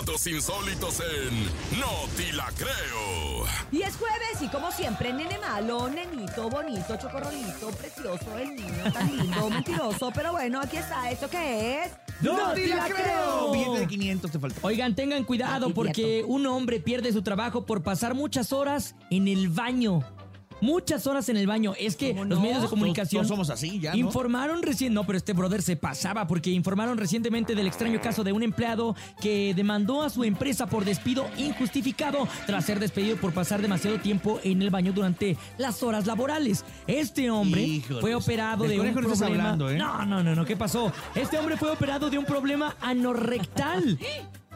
datos insólitos en No Ti La Creo. Y es jueves y como siempre, nene malo, nenito, bonito, chocorrolito, precioso, el niño tan lindo, mentiroso. Pero bueno, aquí está, ¿esto qué es? ¡No te la creo! Billete de 500 te faltó. Oigan, tengan cuidado Aquí, porque quieto. un hombre pierde su trabajo por pasar muchas horas en el baño. Muchas horas en el baño. Es que ¿Cómo los no? medios de comunicación somos así informaron recién, no, pero este brother se pasaba porque informaron recientemente del extraño caso de un empleado que demandó a su empresa por despido injustificado tras ser despedido por pasar demasiado tiempo en el baño durante las horas laborales. Este hombre Híjoles. fue operado de un problema. hablando, ¿eh? No, no, no, no, ¿qué pasó? Este hombre fue operado de un problema anorrectal.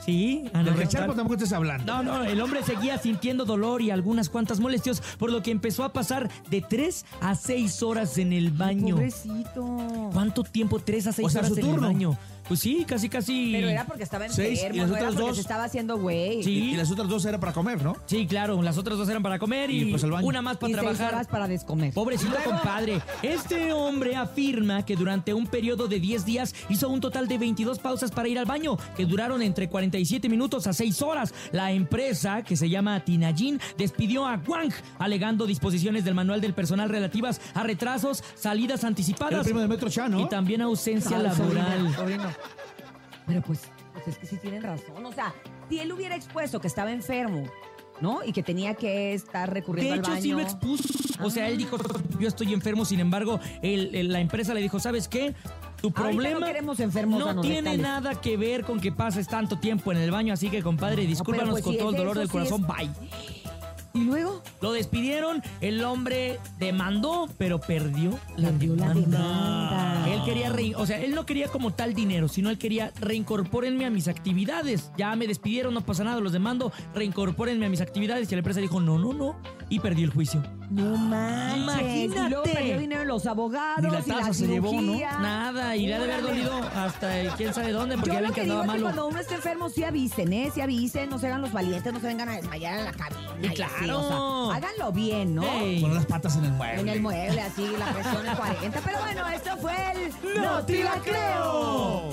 Sí, De anorrectal. Recharpo tampoco estés hablando. No, no, el hombre seguía sintiendo dolor y algunas cuantas molestias, por lo que empezó a pasar de 3 a 6 horas en el baño. Pobrecito. ¿Cuánto tiempo? 3 a 6 O sea, horas su en el baño. Pues sí, casi, casi. Pero era porque estaba Seis, enfermo, y las no era otras porque dos- se estaba haciendo güey. Sí. Y las otras dos era para comer, ¿no? Sí, claro, las otras dos eran para comer y, Y, pues, una más para y seis trabajar. horas para descomer. Pobrecito compadre. Este hombre afirma que durante un periodo de 10 días hizo un total de 22 pausas para ir al baño, que duraron entre 47 minutos a 6 horas. La empresa, que se llama Tinajin, despidió a Wang, alegando disposiciones del manual del personal relativas a retrasos, salidas el anticipadas primo de Metro Chan, ¿no? y también ausencia Ah, laboral. sobrino, sobrino. Pero pues, pues es que sí tienen razón. O sea, si él hubiera expuesto que estaba enfermo, ¿no? Y que tenía que estar De recurriendo hecho, al baño. sí lo expuso. O sea, él dijo, yo estoy enfermo, sin embargo, la empresa le dijo, ¿sabes qué? Tu problema no queremos enfermos no tiene anorrectales". nada que ver con que pases tanto tiempo en el baño, así que, compadre, discúlpanos pues, con si todo el dolor del sí corazón, es- bye. Y luego, Lo despidieron, el hombre demandó, pero perdió la Perdió la demanda. demanda. Él quería, rein- o sea, él no quería como tal dinero, sino él quería reincorpórenme a mis actividades. Ya me despidieron, no pasa nada, los demando, reincorpórenme a mis actividades. Y la empresa dijo, no, no, no, y perdió el juicio. No manches. Imagínate. Y luego perdió dinero en los abogados. Ni la y taza se llevó, ¿no? cirugía. Nada, y le ha de haber dolido hasta el quién sabe dónde, porque Yo ya lo ven que que digo andaba es que malo. cuando uno esté enfermo, sí avisen, ¿eh? Sí avisen, no se hagan los valientes, no se vengan a desmayar en la cabina. Y y así, claro. o sea, háganlo bien, ¿no? Ey. Con las patas en el mueble. En el mueble, así, la presión a 40. Pero bueno, esto fue el... ¡No te la creo!